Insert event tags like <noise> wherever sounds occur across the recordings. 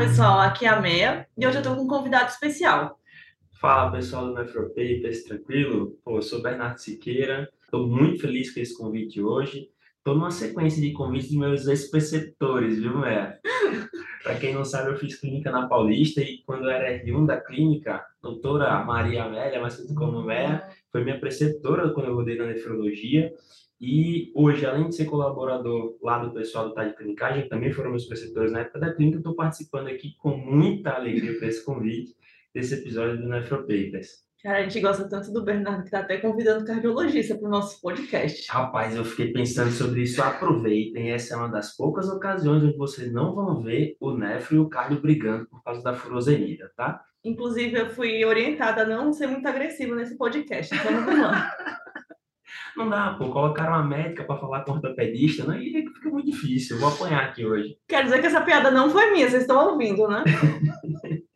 pessoal, aqui é a Meia e hoje eu estou com um convidado especial. Fala pessoal do Nefropapers, tranquilo? Pô, eu sou Bernardo Siqueira, estou muito feliz com esse convite hoje. Estou numa sequência de convites dos meus ex-preceptores, viu, Meia? <laughs> Para quem não sabe, eu fiz clínica na Paulista e quando eu era R1 da clínica, doutora Maria Amélia, mais conhecida como Meia, foi minha preceptora quando eu rodei na nefrologia. E hoje, além de ser colaborador lá do pessoal do TAD Clinicagem, também foram meus preceptores na época da clínica, estou participando aqui com muita alegria para esse convite, desse episódio do Nefropapers. Cara, a gente gosta tanto do Bernardo que está até convidando cardiologista para o nosso podcast. Rapaz, eu fiquei pensando sobre isso. Aproveitem, essa é uma das poucas ocasiões onde vocês não vão ver o nefro e o cardio brigando por causa da furosemida, tá? Inclusive, eu fui orientada a não ser muito agressiva nesse podcast, então lá. <laughs> Não dá, pô, colocaram uma médica para falar com o ortopedista, né? E fica muito difícil. Eu vou apanhar aqui hoje. Quer dizer que essa piada não foi minha, vocês estão ouvindo, né? <laughs>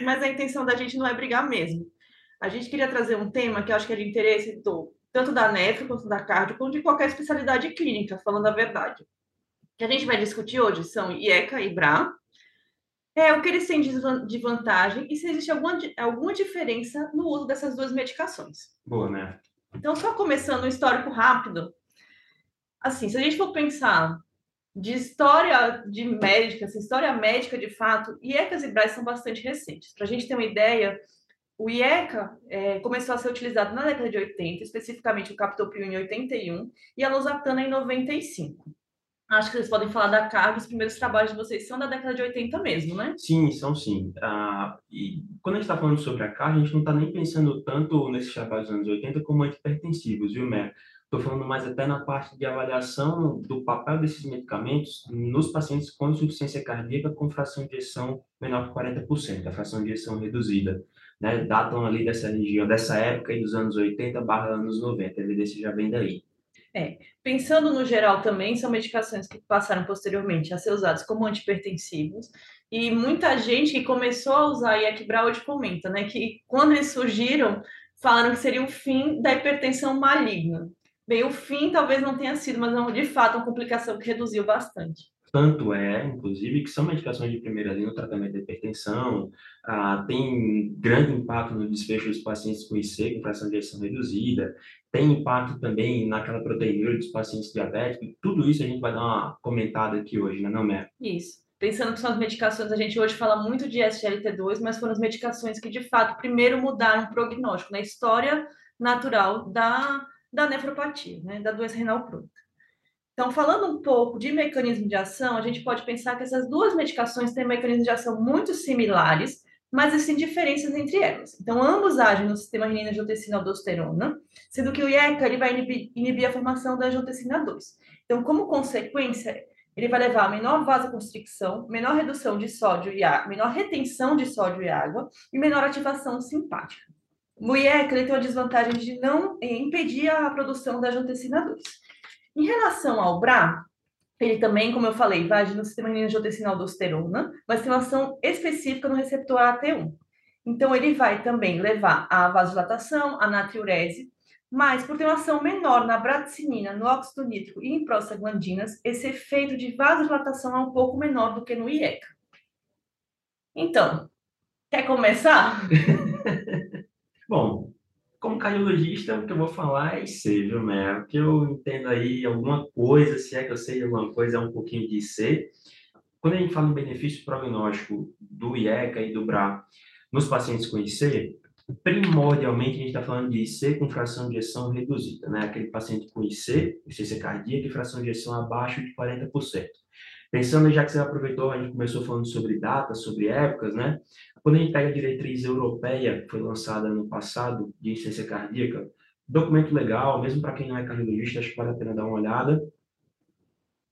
Mas a intenção da gente não é brigar mesmo. A gente queria trazer um tema que eu acho que é de interesse do, tanto da nefro quanto da cardio, quanto de qualquer especialidade clínica, falando a verdade. O que a gente vai discutir hoje são IECA e BRA, é, o que eles têm de vantagem e se existe alguma, alguma diferença no uso dessas duas medicações. Boa, né? Então, só começando um histórico rápido, assim, se a gente for pensar de história de médica, assim, história médica de fato, IECAs e BRAs são bastante recentes. Para a gente ter uma ideia, o IECA é, começou a ser utilizado na década de 80, especificamente o captopril em 81 e a losartana em 95. Acho que vocês podem falar da carga, os primeiros trabalhos de vocês são da década de 80 mesmo, né? Sim, são sim. Ah, e quando a gente está falando sobre a carga, a gente não está nem pensando tanto nesses trabalhos dos anos 80 como antipertensivos, viu, Mer? Estou falando mais até na parte de avaliação do papel desses medicamentos nos pacientes com insuficiência cardíaca com fração de ejeção menor que 40%, a fração de ejeção reduzida. Né? Datam ali dessa região, dessa época aí dos anos 80 barra anos 90, a evidência já vem daí. É, pensando no geral também, são medicações que passaram posteriormente a ser usadas como antipertensivos, e muita gente que começou a usar Iacibra hoje comenta, né, que quando eles surgiram, falaram que seria o fim da hipertensão maligna. Bem, o fim talvez não tenha sido, mas não, de fato, uma complicação que reduziu bastante. Tanto é, inclusive, que são medicações de primeira linha no tratamento da hipertensão, ah, tem grande impacto no desfecho dos pacientes com IC, com fração de ejeção reduzida, tem impacto também naquela proteína dos pacientes diabéticos, tudo isso a gente vai dar uma comentada aqui hoje, né, não, Mer? Isso. Pensando que são as medicações, a gente hoje fala muito de SGLT2, mas foram as medicações que, de fato, primeiro mudaram o prognóstico na história natural da, da nefropatia, né, da doença renal crônica. Então, falando um pouco de mecanismo de ação, a gente pode pensar que essas duas medicações têm mecanismos de ação muito similares, mas existem diferenças entre elas. Então, ambos agem no sistema renina-angiotensina-aldosterona, sendo que o IECA ele vai inibir, inibir a formação da angiotensina 2. Então, como consequência, ele vai levar a menor vasoconstricção, menor redução de sódio e água, menor retenção de sódio e água e menor ativação simpática. O IECA ele tem a desvantagem de não impedir a produção da angiotensina 2. Em relação ao BRA, ele também, como eu falei, vai agir no sistema angiotensina-aldosterona, mas tem uma ação específica no receptor AT1. Então, ele vai também levar a vasodilatação, a natriurese, mas por ter uma ação menor na bradicinina, no óxido nítrico e em prostaglandinas, esse efeito de vasodilatação é um pouco menor do que no IECA. Então, quer começar? <laughs> <laughs> Bom, como cardiologista, o que eu vou falar é IC, viu, Mer? O que eu entendo aí, alguma coisa, se é que eu sei alguma coisa, é um pouquinho de IC. Quando a gente fala em benefício prognóstico do IECA e do BRA nos pacientes com IC, primordialmente a gente está falando de IC com fração de ejeção reduzida, né? Aquele paciente com IC, insuficiência cardíaca e fração de ejeção abaixo de 40%. Pensando, já que você aproveitou, a gente começou falando sobre datas, sobre épocas, né? Quando a gente pega a diretriz europeia, que foi lançada no passado, de insuficiência cardíaca, documento legal, mesmo para quem não é cardiologista, acho que vale a pena dar uma olhada.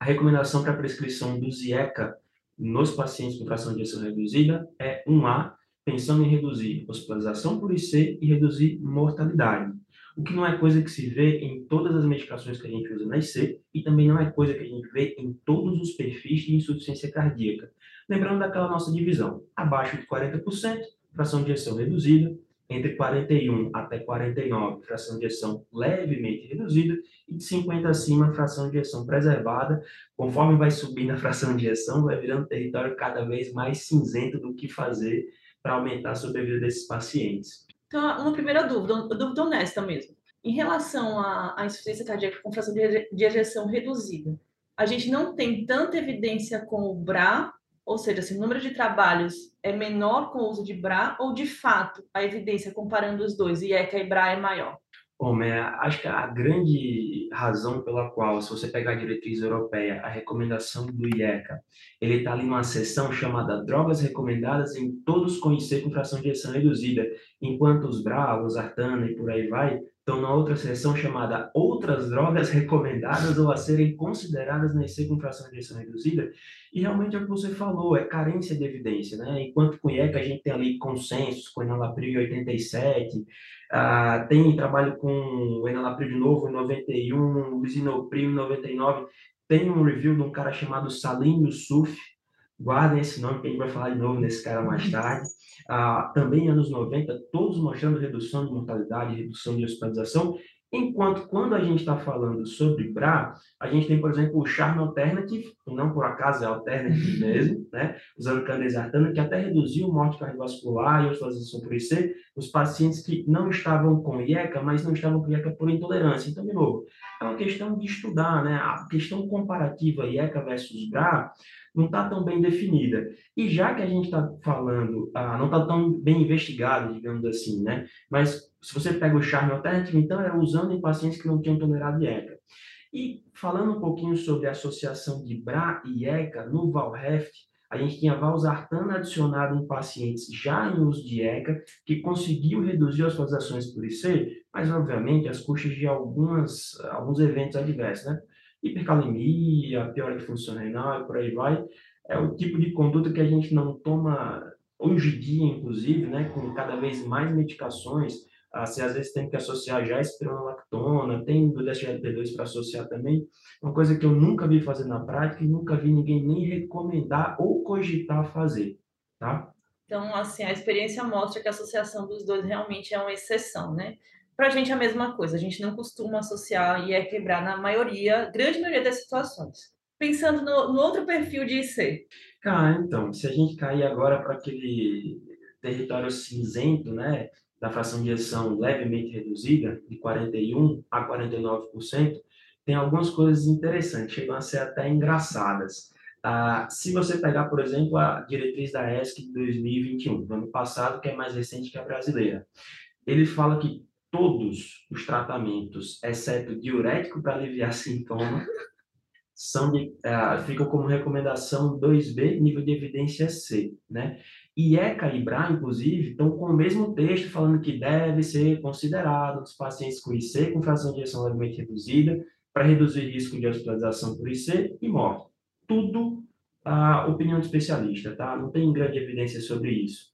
A recomendação para prescrição do ZIECA nos pacientes com fração de ejeção reduzida é 1A, pensando em reduzir hospitalização por IC e reduzir mortalidade. O que não é coisa que se vê em todas as medicações que a gente usa na IC e também não é coisa que a gente vê em todos os perfis de insuficiência cardíaca. Lembrando daquela nossa divisão, abaixo de 40%, fração de ejeção reduzida, entre 41 até 49, fração de ejeção levemente reduzida, e de 50 acima, fração de ejeção preservada. Conforme vai subindo a fração de ejeção, vai virando território cada vez mais cinzento do que fazer para aumentar a sobrevida desses pacientes. Então, uma primeira dúvida, uma dúvida honesta mesmo. Em relação à, à insuficiência cardíaca com fração de, ejeção reduzida, a gente não tem tanta evidência com o BRA ou seja, se o número de trabalhos é menor com o uso de BRA ou, de fato, a evidência comparando os dois, IECA e BRA, é maior? Bom, acho que a grande razão pela qual, se você pegar a diretriz europeia, a recomendação do IECA, ele está ali numa seção chamada Drogas Recomendadas em todos conhecer com fração de ejeção reduzida, enquanto os BRA, os Artana e por aí vai, estão na outra seção chamada Outras Drogas Recomendadas ou a serem consideradas na IC com fração de ejeção reduzida, e realmente é o que você falou, é carência de evidência, né? Enquanto com IECA a gente tem ali consensos com enalapril 87, ah, tem trabalho com o enalapril de novo em 91, o lisinopril em 99, tem um review de um cara chamado Salim Yusuf, guardem esse nome que a gente vai falar de novo nesse cara mais tarde. Ah, também anos 90, todos mostrando redução de mortalidade, redução de hospitalização, Enquanto quando a gente está falando sobre BRA, a gente tem, por exemplo, o Charme Alternative, que não por acaso é Alternative mesmo, né? usando candesartana, que até reduziu morte cardiovascular e hospitalização por IC, os pacientes que não estavam com IECA, mas não estavam com IECA por intolerância. Então, de novo, é uma questão de estudar, né? A questão comparativa IECA versus BRA não está tão bem definida. E já que a gente está falando, ah, não está tão bem investigado, digamos assim, né? Mas se você pega o charme alternativo, então era usando em pacientes que não tinham tolerado ECA. E falando um pouquinho sobre a associação de BRA e ECA, no Valheft, a gente tinha valsartana adicionado em pacientes já em uso de ECA, que conseguiu reduzir as hospitalizações por IC, mas obviamente as custas de algumas, alguns eventos adversos, né? Hipercalemia, piora função renal e por aí vai. É o tipo de conduta que a gente não toma hoje em dia, inclusive, né, com cada vez mais medicações ah, às vezes tem que associar já espironolactona, tem do SGLT2 para associar também, uma coisa que eu nunca vi fazer na prática e nunca vi ninguém nem recomendar ou cogitar fazer, tá? Então, assim, a experiência mostra que a associação dos dois realmente é uma exceção, né? Para a gente é a mesma coisa, a gente não costuma associar e é quebrar na maioria, grande maioria das situações. Pensando no, no outro perfil de IC. Ah, então, se a gente cair agora para aquele território cinzento, né? da fração de ejeção levemente reduzida, de 41% a 49%, tem algumas coisas interessantes, chegam a ser até engraçadas. Ah, se você pegar, por exemplo, a diretriz da ESC de 2021, do ano passado, que é mais recente que a brasileira, ele fala que todos os tratamentos, exceto diurético para aliviar sintomas, são de, uh, ficam como recomendação 2B, nível de evidência C, né? IECA e BRA, inclusive, estão com o mesmo texto falando que deve ser considerado os pacientes com IC com fração de ejeção levemente reduzida para reduzir risco de hospitalização por IC e morte. Tudo a opinião de especialista, tá? Não tem grande evidência sobre isso.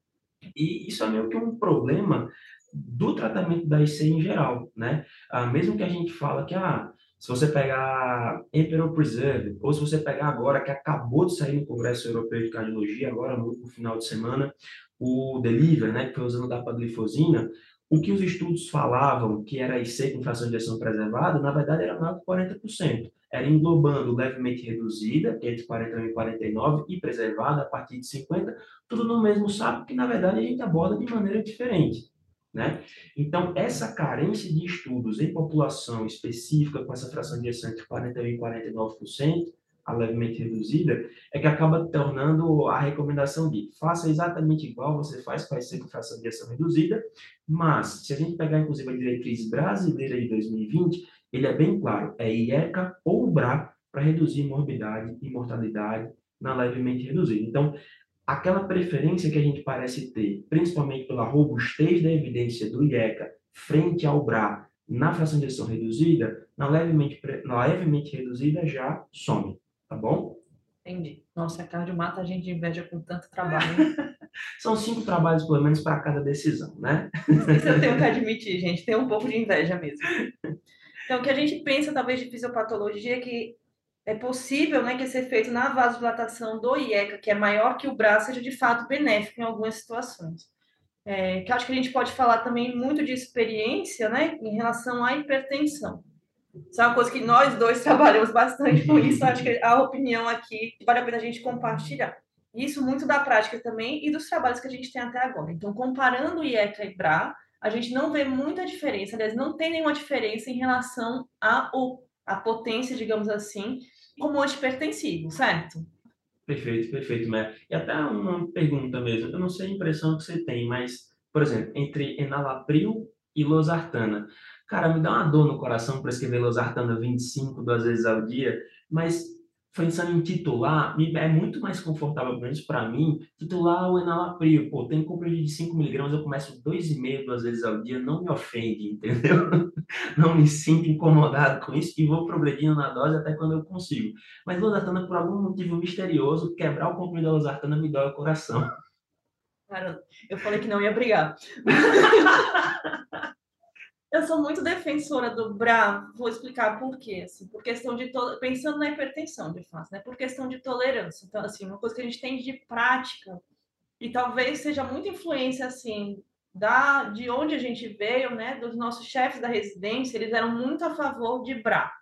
E isso é meio que um problema do tratamento da IC em geral, né? Ah, mesmo que a gente fala que, ah, se você pegar Emperor Preserve, ou se você pegar agora, que acabou de sair no Congresso Europeu de Cardiologia, agora no, final de semana, o Deliver, né, que foi usando dapaglifosina, o que os estudos falavam que era IC com fração de ejeção preservada, na verdade era maior que 40%. Era englobando levemente reduzida, é entre 41 e 49, e preservada a partir de 50, tudo no mesmo saco, que na verdade a gente aborda de maneira diferente. Né? Então, essa carência de estudos em população específica com essa fração de entre 41% e 49%, a levemente reduzida, é que acaba tornando a recomendação de faça exatamente igual você faz com a com fração de ejeção reduzida, mas se a gente pegar inclusive a diretriz brasileira de 2020, ele é bem claro, é IECA ou BRA para reduzir morbidade e mortalidade na levemente reduzida. Então, aquela preferência que a gente parece ter, principalmente pela robustez da evidência do IECA frente ao BRA na fração de ejeção reduzida, na levemente, na levemente reduzida já some, tá bom? Entendi. Nossa, a cardio mata a gente de inveja com tanto trabalho. <laughs> São cinco trabalhos, pelo menos, para cada decisão, né? Isso eu tenho que <laughs> admitir, gente. Tem um pouco de inveja mesmo. Então, o que a gente pensa, talvez, de fisiopatologia é que é possível né, que esse efeito na vasodilatação do IECA, que é maior que o braço, seja de fato benéfico em algumas situações. é, que acho que a gente pode falar também muito de experiência, né, em relação à hipertensão. Isso é uma coisa que nós dois <laughs> trabalhamos bastante com isso, acho que a opinião aqui vale a pena a gente compartilhar. Isso muito da prática também e dos trabalhos que a gente tem até agora. Então, comparando IECA e BRA, a gente não vê muita diferença, aliás, não tem nenhuma diferença em relação à potência, digamos assim, como antipertensivo, certo? Perfeito, perfeito, Mer. E até uma pergunta mesmo, eu não sei a impressão que você tem, mas, por exemplo, entre enalapril e losartana, cara, me dá uma dor no coração para escrever losartana 25 duas vezes ao dia, mas pensando em titular, é muito mais confortável, pelo menos para mim, titular o enalapril. Pô, tem comprimido de 5mg, eu começo 2,5 duas vezes ao dia, não me ofende, entendeu? <laughs> Não me sinto incomodado com isso e vou progredindo na dose até quando eu consigo. Mas losartana, por algum motivo misterioso, quebrar o comprimido da losartana me dói o coração. Cara, eu falei que não ia brigar. <laughs> Eu sou muito defensora do BRA, vou explicar por quê. Assim, por questão de to... pensando na hipertensão, de fato, né? Por questão de tolerância. Então, assim, uma coisa que a gente tem de prática e talvez seja muita influência assim da de onde a gente veio, né? Dos nossos chefes da residência, eles eram muito a favor de BRA.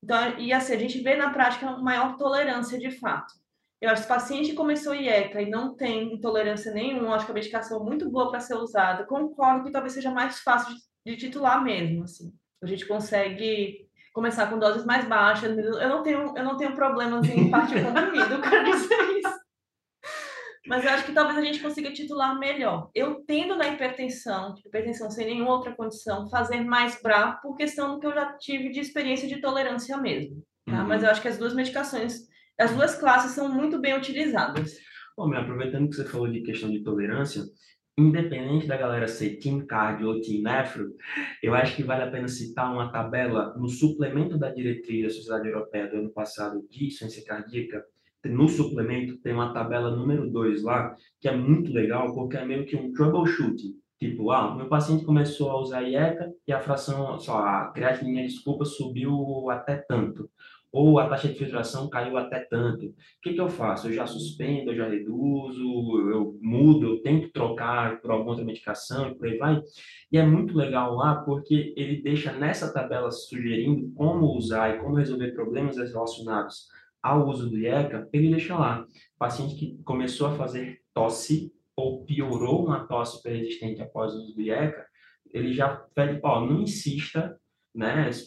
Então, e assim, a gente vê na prática uma maior tolerância de fato. Eu acho que o paciente começou IECA e não tem intolerância nenhuma, acho que a medicação é muito boa para ser usada. Concordo que talvez seja mais fácil de de titular mesmo, assim. A gente consegue começar com doses mais baixas. Eu não tenho, eu não tenho problemas em partir comprimido, eu quero dizer isso. Mas eu acho que talvez a gente consiga titular melhor. Eu tendo na hipertensão, hipertensão sem nenhuma outra condição, fazer mais BRA por questão do que eu já tive de experiência de tolerância mesmo. Tá? Uhum. Mas eu acho que as duas medicações, as duas classes são muito bem utilizadas. Bom, aproveitando que você falou de questão de tolerância, independente da galera ser Team Cardio ou Team Nefro, eu acho que vale a pena citar uma tabela no suplemento da diretriz da Sociedade Europeia do ano passado de ciência cardíaca. No suplemento tem uma tabela número 2 lá, que é muito legal, porque é meio que um troubleshooting. Tipo, ah, meu paciente começou a usar IECA e a fração, só a creatinina, desculpa, subiu até tanto ou a taxa de filtração caiu até tanto. O que, que eu faço? Eu já suspendo, eu já reduzo, eu mudo, eu tento trocar por alguma outra medicação e por aí vai. E é muito legal lá porque ele deixa nessa tabela sugerindo como usar e como resolver problemas relacionados ao uso do IECA, ele deixa lá. Paciente que começou a fazer tosse ou piorou uma tosse persistente após o uso do IECA, ele já pede, ó, não insista né? Se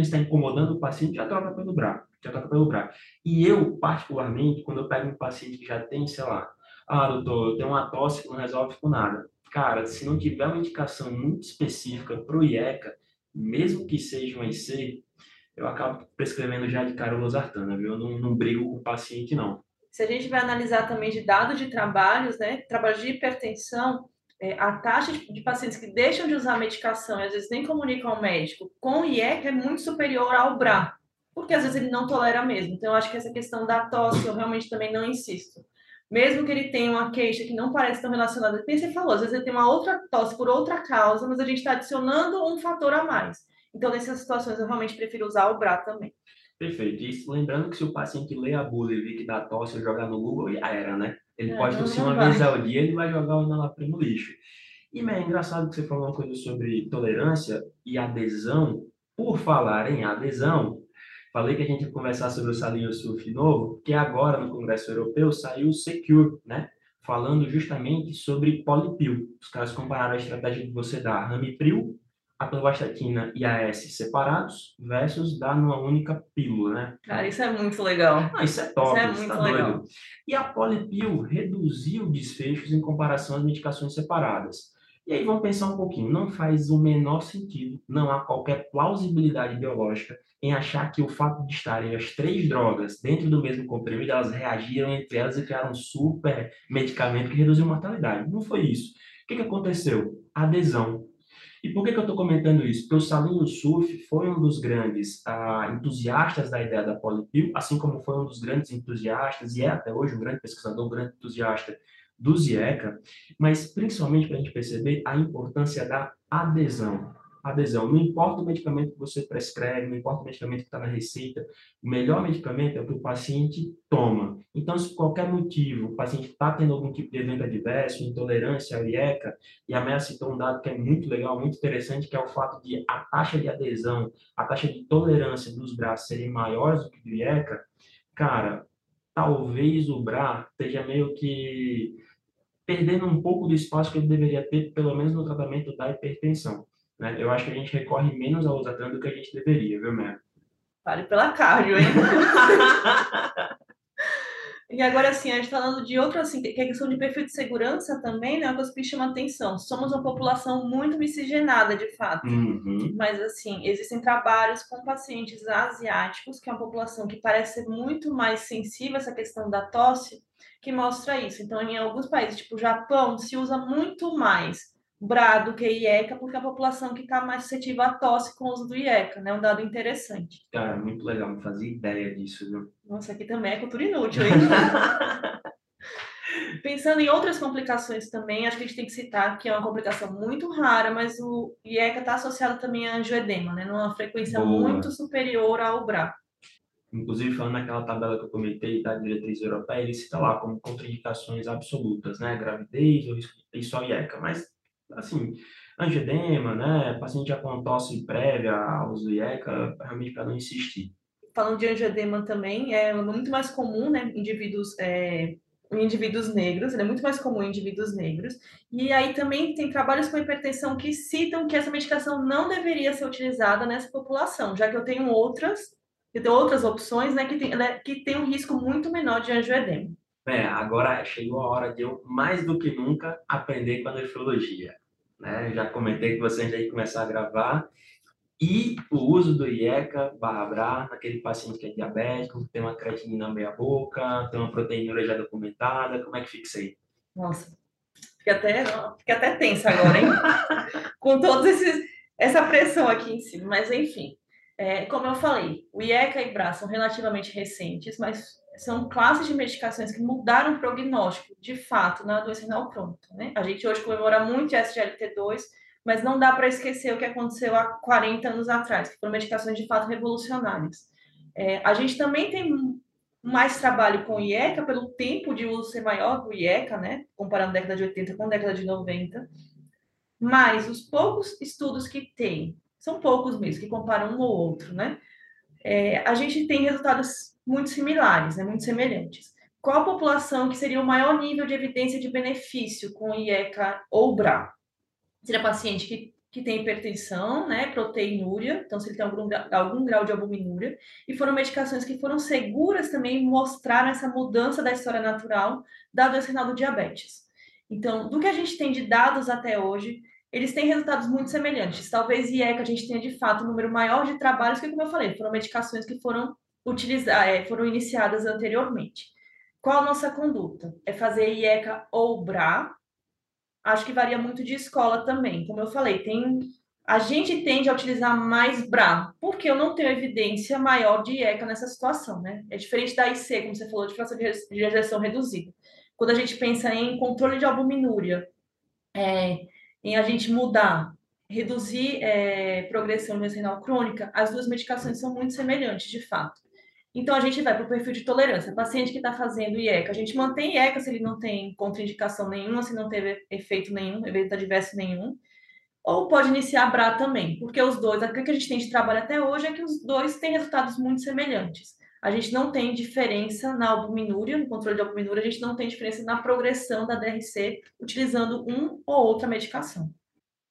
está incomodando o paciente, já troca pelo BRA, já troca pelo BRA. E eu, particularmente, quando eu pego um paciente que já tem, sei lá, ah, doutor, eu tenho uma tosse que não resolve com nada. Cara, se não tiver uma indicação muito específica para o IECA, mesmo que seja um IC, eu acabo prescrevendo já de cara o losartana, viu? Eu não, não brigo com o paciente, não. Se a gente vai analisar também de dados de trabalhos, né? Trabalhos de hipertensão, é, a taxa de, pacientes que deixam de usar medicação às vezes nem comunicam ao médico com IEC é muito superior ao BRA, porque às vezes ele não tolera mesmo. Então, eu acho que essa questão da tosse eu realmente também não insisto. Mesmo que ele tenha uma queixa que não parece tão relacionada, como você falou, às vezes ele tem uma outra tosse por outra causa, mas a gente está adicionando um fator a mais. Então, nessas situações, eu realmente prefiro usar o BRA também. Perfeito. E lembrando que se o paciente lê a bula e vê que dá tosse, jogar no Google, já era, né? Ele é, pode tossir uma vai. vez ao dia, ele vai jogar o enalapril no lixo. E é engraçado que você falou uma coisa sobre tolerância e adesão. Por falar em adesão, falei que a gente ia conversar sobre o salinho surf novo, que agora no Congresso Europeu saiu o Secure, né? Falando justamente sobre polipil. Os caras compararam a estratégia de você dar ramipril a atorvastatina e a S separados versus dar numa única pílula, né? Cara, isso é muito legal. Ah, isso é top, isso é muito tá legal. Doido. E a polipil reduziu desfechos em comparação às medicações separadas. E aí vamos pensar um pouquinho, não faz o menor sentido, não há qualquer plausibilidade biológica em achar que o fato de estarem as três drogas dentro do mesmo comprimido, elas reagiram entre elas e criaram um super medicamento que reduziu mortalidade. Não foi isso. O que, que aconteceu? Adesão e por que, que eu estou comentando isso? Porque o Salinho Surf foi um dos grandes ah, entusiastas da ideia da polipil, assim como foi um dos grandes entusiastas, e é até hoje um grande pesquisador, um grande entusiasta do Zieca, mas principalmente para a gente perceber a importância da adesão. Adesão. Não importa o medicamento que você prescreve, não importa o medicamento que está na receita, o melhor medicamento é o que o paciente toma. Então, se por qualquer motivo o paciente está tendo algum tipo de evento adverso, intolerância IECA, e a MEA citou um dado que é muito legal, muito interessante, que é o fato de a taxa de adesão, a taxa de tolerância dos braços serem maiores do que do IECA, cara, talvez o BRA esteja meio que perdendo um pouco do espaço que ele deveria ter, pelo menos no tratamento da hipertensão. Né? Eu acho que a gente recorre menos ao Osatran do que a gente deveria, viu, Mer? Vale pela cardio, hein? <laughs> e agora, assim, a gente tá falando de outra, assim, que é questão de perfil de segurança também, né? Uma coisa que chama atenção. Somos uma população muito miscigenada, de fato. Uhum. Mas, assim, existem trabalhos com pacientes asiáticos, que é uma população que parece ser muito mais sensível a essa questão da tosse, que mostra isso. Então, em alguns países, tipo o Japão, se usa muito mais BRA do que IECA, porque a população que está mais suscetível à tosse com o uso do IECA, né? Um dado interessante. Cara, muito legal, não fazia ideia disso, viu? Nossa, aqui também é cultura inútil, hein? <laughs> Pensando em outras complicações também, acho que a gente tem que citar que é uma complicação muito rara, mas o IECA está associado também a angioedema, né? Numa frequência Boa. muito superior ao BRA. Inclusive, falando naquela tabela que eu comentei da diretriz europeia, ele cita lá como contraindicações absolutas, né? Gravidez ou risco de só IECA, mas assim, angedema, né? Paciente já com tosse prévia ao uso IECA, realmente para não insistir. Falando de angedema também, é muito mais comum, né? Indivíduos, é, indivíduos negros, é muito mais comum em indivíduos negros. E aí também tem trabalhos com hipertensão que citam que essa medicação não deveria ser utilizada nessa população, já que eu tenho outras, eu tenho outras opções, né, que tem, né, que tem um risco muito menor de angioedema. É, agora chegou a hora de eu, mais do que nunca, aprender com a nefrologia. Né? Já comentei que você já ia começar a gravar. E o uso do IECA barra BRA naquele paciente que é diabético, tem uma creatinina meia boca, tem uma proteína já documentada, como é que fica isso aí? Nossa, fica até, fica até tensa agora, hein? <laughs> com todos esses essa pressão aqui em cima, mas enfim. É, como eu falei, o IECA e BRA são relativamente recentes, mas são classes de medicações que mudaram o prognóstico, de fato, na doença renal crônica. Né? A gente hoje comemora muito SGLT2, mas não dá para esquecer o que aconteceu há 40 anos atrás, que foram medicações de fato revolucionárias. É, a gente também tem mais trabalho com IECA, pelo tempo de uso ser maior do IECA, né? comparando a década de 80 com a década de 90. Mas os poucos estudos que tem, são poucos mesmo, que comparam um ou outro, né? É, a gente tem resultados muito similares, né, muito semelhantes. Qual a população que seria o maior nível de evidência de benefício com IECA ou BRA? Seria paciente que, que tem hipertensão, né, proteinúria, então se ele tem algum, algum grau de albuminúria, e foram medicações que foram seguras também, mostraram essa mudança da história natural da doença renal do diabetes. Então, do que a gente tem de dados até hoje, eles têm resultados muito semelhantes. Talvez IECA a gente tenha de fato um número maior de trabalhos, que como eu falei, foram medicações que foram é, foram iniciadas anteriormente. Qual a nossa conduta? É fazer IECA ou BRA. Acho que varia muito de escola também. Como eu falei, tem a gente tende a utilizar mais BRA, porque eu não tenho evidência maior de IECA nessa situação, né? É diferente da IC, como você falou, de fração de rejeição reduzida. Quando a gente pensa em controle de albuminúria, é, em a gente mudar, reduzir é, progressão renal crônica, as duas medicações são muito semelhantes, de fato. Então, a gente vai para o perfil de tolerância. Paciente que está fazendo IECA, a gente mantém IECA se ele não tem contraindicação nenhuma, se não teve efeito nenhum, evento adverso nenhum. Ou pode iniciar BRA também, porque os dois, o que a gente tem de trabalho até hoje é que os dois têm resultados muito semelhantes. A gente não tem diferença na albuminúria, no controle de albuminúria, a gente não tem diferença na progressão da DRC utilizando um ou outra medicação.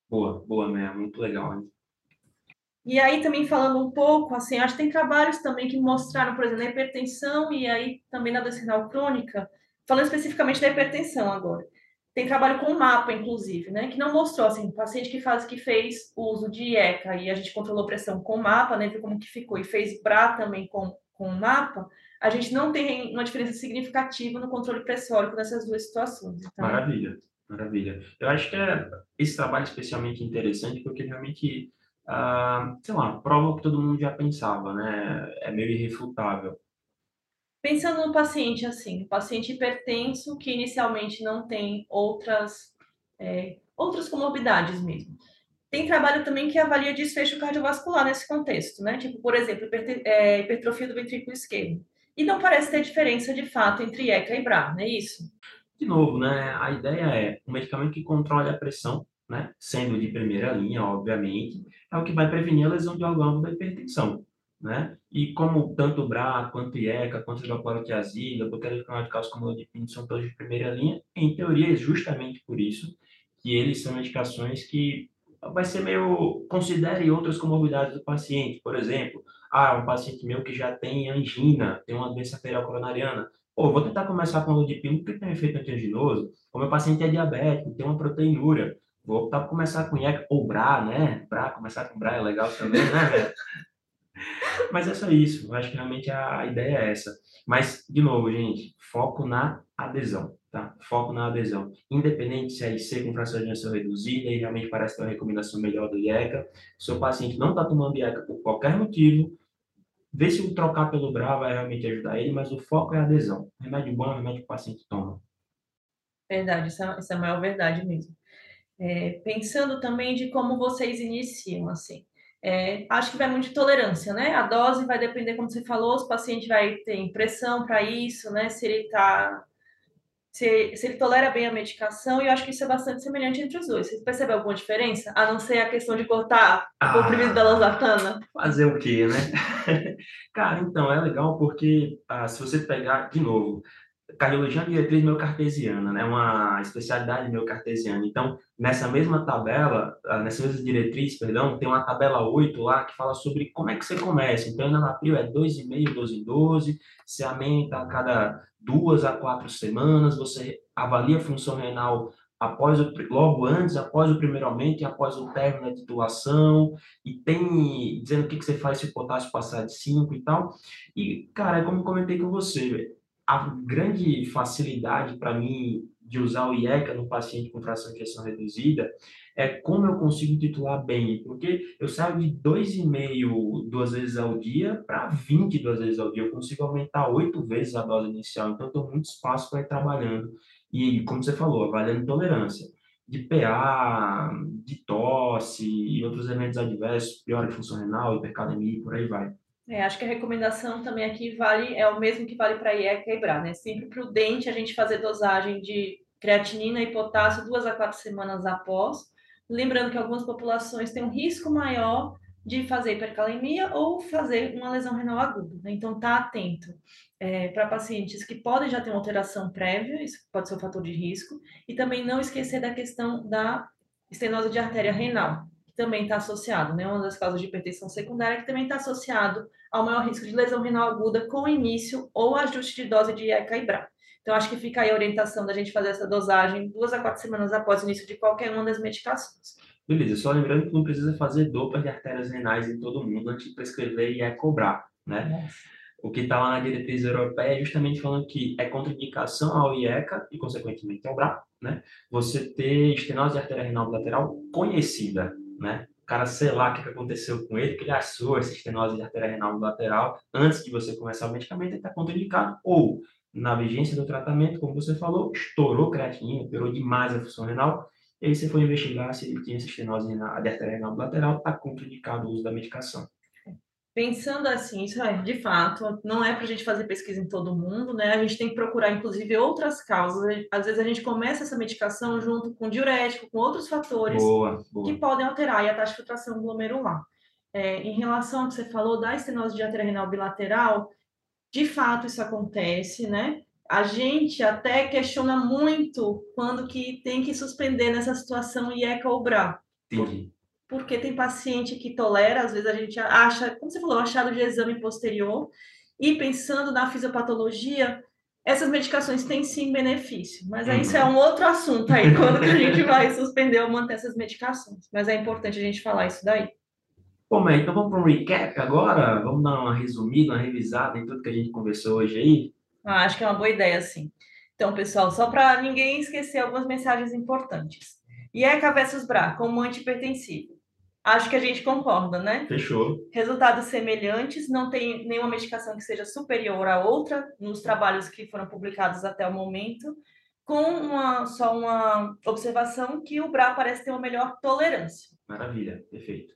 Boa, boa, né? Muito legal. Hein? E aí também falando um pouco, assim, acho que tem trabalhos também que mostraram, por exemplo, a hipertensão e aí também na doença renal crônica, falando especificamente da hipertensão agora. Tem trabalho com mapa, inclusive, né, que não mostrou, assim, paciente que faz que fez uso de IECA e a gente controlou pressão com mapa, né, viu como que ficou, e fez BRA também com, com mapa, a gente não tem uma diferença significativa no controle pressórico nessas duas situações. Então... Maravilha, maravilha. Eu acho que é esse trabalho especialmente interessante porque realmente ah, sei lá, prova o que todo mundo já pensava, né? É meio irrefutável. Pensando no paciente assim, paciente hipertenso que inicialmente não tem outras, é, outras comorbidades mesmo. Tem trabalho também que avalia desfecho cardiovascular nesse contexto, né? Tipo, por exemplo, é, hipertrofia do ventrículo esquerdo. E não parece ter diferença de fato entre ECA e BRA, não é isso? De novo, né? A ideia é um medicamento que controle a pressão, né? Sendo de primeira linha, obviamente, é o que vai prevenir a lesão de órgão da hipertensão né? E como tanto o BRA, quanto IECA, quanto hidroclorotiazida, bloqueador de cálcio como o são todos de primeira linha, em teoria é justamente por isso que eles são medicações que vai ser meio considere outras comorbidades do paciente, por exemplo, ah, um paciente meu que já tem angina, tem uma doença arterial coronariana, pô, vou tentar começar com o lodipino porque tem um efeito antianginoso, o meu paciente é diabético, tem uma proteinúria, vou optar por começar com IECA ou BRA, né? BRA, começar com BRA é legal também, né, <laughs> Mas é só isso. Eu acho que realmente a ideia é essa. Mas, de novo, gente, foco na adesão, tá? Foco na adesão. Independente se é IC com fração de ação reduzida e realmente parece ter uma recomendação melhor do IECA, se o paciente não está tomando IECA por qualquer motivo, vê se o trocar pelo BRA vai realmente ajudar ele, mas o foco é a adesão. Remédio bom é remédio que o paciente toma. Verdade, isso é, isso é a maior verdade mesmo. É, pensando também de como vocês iniciam, assim. É, acho que vai muito de tolerância, né? A dose vai depender, como você falou, se o paciente vai ter impressão para isso, né? Se ele tá. Se, se, ele tolera bem a medicação, e eu acho que isso é bastante semelhante entre os dois. Você percebeu alguma diferença? A não ser a questão de cortar ah, o comprimido da losartana? Fazer o quê, né? <laughs> Cara, então, é legal porque ah, se você pegar, de novo, cardiologia diretriz meio cartesiana, né? Uma especialidade meio cartesiana. Então, nessa mesma tabela, ah, nessa mesma diretriz, perdão, tem uma tabela 8 lá que fala sobre como é que você começa. Então, na Enalapril é 2,5, 12 em 12, se aumenta a cada duas a quatro semanas, você avalia a função renal após o, logo antes, após o primeiro aumento e após o término da titulação, e tem dizendo o que, que você faz se o potássio passar de 5 e tal. E, cara, é como comentei com você, a grande facilidade para mim de usar o IECA no paciente com fração de ejeção reduzida é como eu consigo titular bem, porque eu saio de 2,5 duas vezes ao dia para 20 duas vezes ao dia, eu consigo aumentar oito vezes a dose inicial, então eu tenho muito espaço para ir trabalhando. E, como você falou, avaliando tolerância de PA, de tosse e outros elementos adversos, pior de função renal, hipercalemia e por aí vai. É, acho que a recomendação também aqui vale é o mesmo que vale para IECA e BRA, né? Sempre prudente a gente fazer dosagem de creatinina e potássio duas a quatro semanas após. Lembrando que algumas populações têm um risco maior de fazer hipercalemia ou fazer uma lesão renal aguda. Né? Então, tá atento é, para pacientes que podem já ter uma alteração prévia, isso pode ser um fator de risco, e também não esquecer da questão da estenose de artéria renal, também está associado, né? Uma das causas de hipertensão secundária que também está associado ao maior risco de lesão renal aguda com início ou ajuste de dose de ECA e BRA. Então, acho que fica aí a orientação da gente fazer essa dosagem duas a quatro semanas após o início de qualquer uma das medicações. Beleza, só lembrando que não precisa fazer dopa de artérias renais em todo mundo antes de prescrever e é cobrar, né? Nossa. O que está lá na diretriz europeia é justamente falando que é contraindicação ao IECA e, consequentemente, ao BRA, né? Você ter estenose de artéria renal lateral conhecida, né? cara, sei lá o que aconteceu com ele, que ele achou essa estenose de artéria renal lateral antes de você começar o medicamento, ele está contraindicado. Ou, na vigência do tratamento, como você falou, estourou creatinina, piorou demais a função renal, e aí você foi investigar se ele tinha essa estenose de artéria renal lateral, está contraindicado o uso da medicação pensando assim, isso é, de fato, não é para a gente fazer pesquisa em todo mundo, né? A gente tem que procurar, inclusive, outras causas. Às vezes a gente começa essa medicação junto com diurético, com outros fatores boa, boa. que podem alterar a taxa de filtração glomerular. É, em relação ao que você falou da estenose de artéria renal bilateral, de fato isso acontece, né? A gente até questiona muito quando que tem que suspender nessa situação IECA ou BRA. Entendi porque tem paciente que tolera, às vezes a gente acha, como você falou, achado de exame posterior, e pensando na fisiopatologia, essas medicações têm sim benefício, mas uhum. isso é um outro assunto aí, quando que a <laughs> gente vai suspender ou manter essas medicações. Mas é importante a gente falar isso daí. Bom, mas então vamos para um recap agora? Vamos dar uma resumida, uma revisada em tudo que a gente conversou hoje aí? Ah, acho que é uma boa ideia, sim. Então, pessoal, só para ninguém esquecer algumas mensagens importantes. IECA versus BRA, como antihipertensivo. Acho que a gente concorda, né? Fechou. Resultados semelhantes, não tem nenhuma medicação que seja superior à outra nos trabalhos que foram publicados até o momento. com uma, só uma observação que o BRA parece ter uma melhor tolerância. Maravilha, perfeito.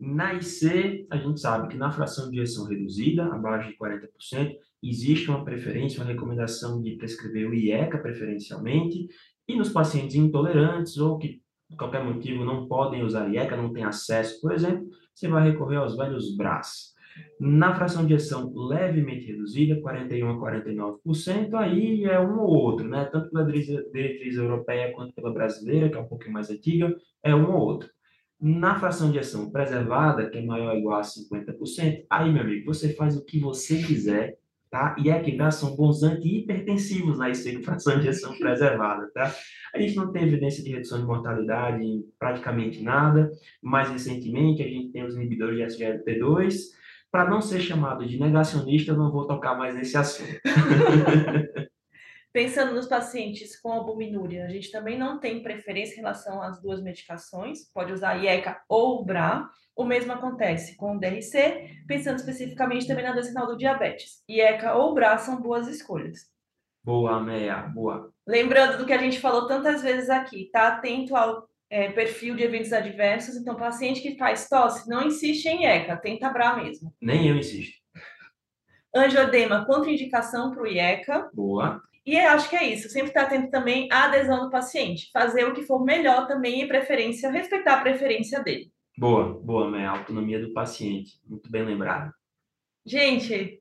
Na IC, a gente sabe que na fração de injeção reduzida, abaixo de 40%, existe uma preferência, uma recomendação de prescrever o IECA preferencialmente, e nos pacientes intolerantes ou que por qualquer motivo não podem usar IECA, não têm acesso, por exemplo, você vai recorrer aos velhos BRAS. Na fração de injeção levemente reduzida, 41 a 49%, aí é um ou outro, né? Tanto pela diretriz europeia quanto pela brasileira, que é um pouquinho mais antiga, é um ou outro. Na fração de ação preservada, que é maior ou igual a 50%, aí, meu amigo, você faz o que você quiser, tá? E aqui, tá? São bons antihipertensivos na IC fração de ação <laughs> preservada, tá? A gente não tem evidência de redução de mortalidade em praticamente nada. Mais recentemente, a gente tem os inibidores de SGLT2. Para não ser chamado de negacionista, eu não vou tocar mais nesse assunto. <laughs> Pensando nos pacientes com albuminúria, a gente também não tem preferência em relação às duas medicações, pode usar IECA ou BRA. O mesmo acontece com o DRC, pensando especificamente também na doença renal do diabetes. IECA ou BRA são boas escolhas. Boa, Meia, boa. Lembrando do que a gente falou tantas vezes aqui, tá atento ao é, perfil de eventos adversos. Então, paciente que faz tosse, não insiste em IECA, tenta BRA mesmo. Nem eu insisto. Angioedema, contraindicação para o IECA. Boa. E acho que é isso, sempre estar atento também à adesão do paciente, fazer o que for melhor também e preferência, respeitar a preferência dele. Boa, boa, né? Autonomia do paciente, muito bem lembrado. Gente,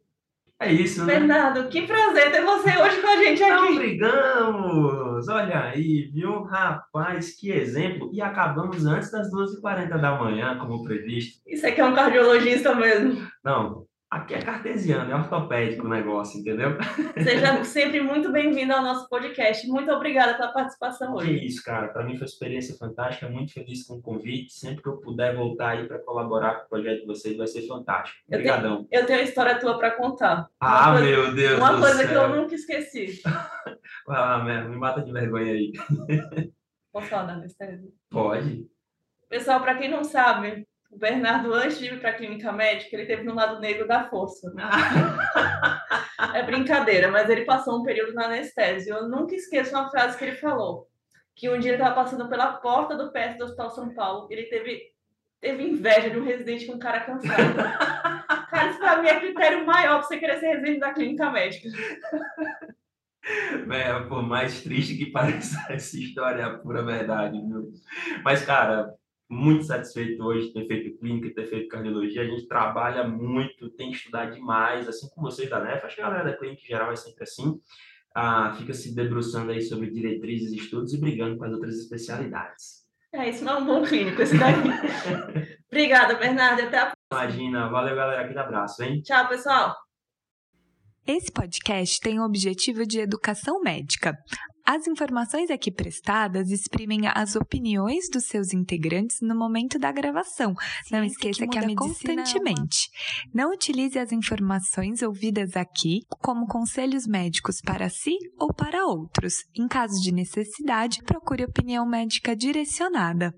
é isso, né? Bernardo, que prazer ter você hoje com a gente aqui. Não brigamos! Olha aí, viu? Rapaz, que exemplo. E acabamos antes das 12h40 da manhã, como previsto. Isso aqui é um cardiologista mesmo. Não, Aqui é cartesiano, é ortopédico o negócio, entendeu? Seja <laughs> sempre muito bem-vindo ao nosso podcast. Muito obrigada pela participação hoje. Que isso, cara. Para mim foi uma experiência fantástica. Muito feliz com o convite. Sempre que eu puder voltar aí para colaborar com o projeto de vocês, vai ser fantástico. Obrigadão. Eu tenho, eu tenho uma história tua para contar. Ah, coisa, meu Deus Uma coisa céu. que eu nunca esqueci. <laughs> ah, me mata de vergonha aí. Posso falar da? Pode. Pessoal, para quem não sabe, o Bernardo, antes de ir para a clínica médica, ele teve no lado negro da força. <laughs> é brincadeira, mas ele passou um período na anestesia. Eu nunca esqueço uma frase que ele falou: que um dia ele estava passando pela porta do perto do Hospital São Paulo, ele teve, teve inveja de um residente com um cara cansado. <laughs> cara, isso para mim é critério maior para você querer ser residente da clínica médica. É, por mais triste que <laughs> pareça essa história, é a pura verdade, viu? Mas, cara, muito satisfeito hoje de ter feito clínica, ter feito cardiologia. A gente trabalha muito, tem que estudar demais, assim como vocês da NEF. Acho que a galera da clínica em geral é sempre assim. Ah, fica se debruçando aí sobre diretrizes, estudos e brigando com as outras especialidades. É, isso não é um bom clínico, esse daqui. <laughs> Obrigada, Bernardo. Até a próxima. Imagina. Valeu, galera. Aquele abraço, hein? Tchau, pessoal. Esse podcast tem o objetivo de educação médica. As informações aqui prestadas exprimem as opiniões dos seus integrantes no momento da gravação. Não esqueça que, que a medicina constantemente. É uma... Não utilize as informações ouvidas aqui como conselhos médicos para si ou para outros. Em caso de necessidade, procure opinião médica direcionada.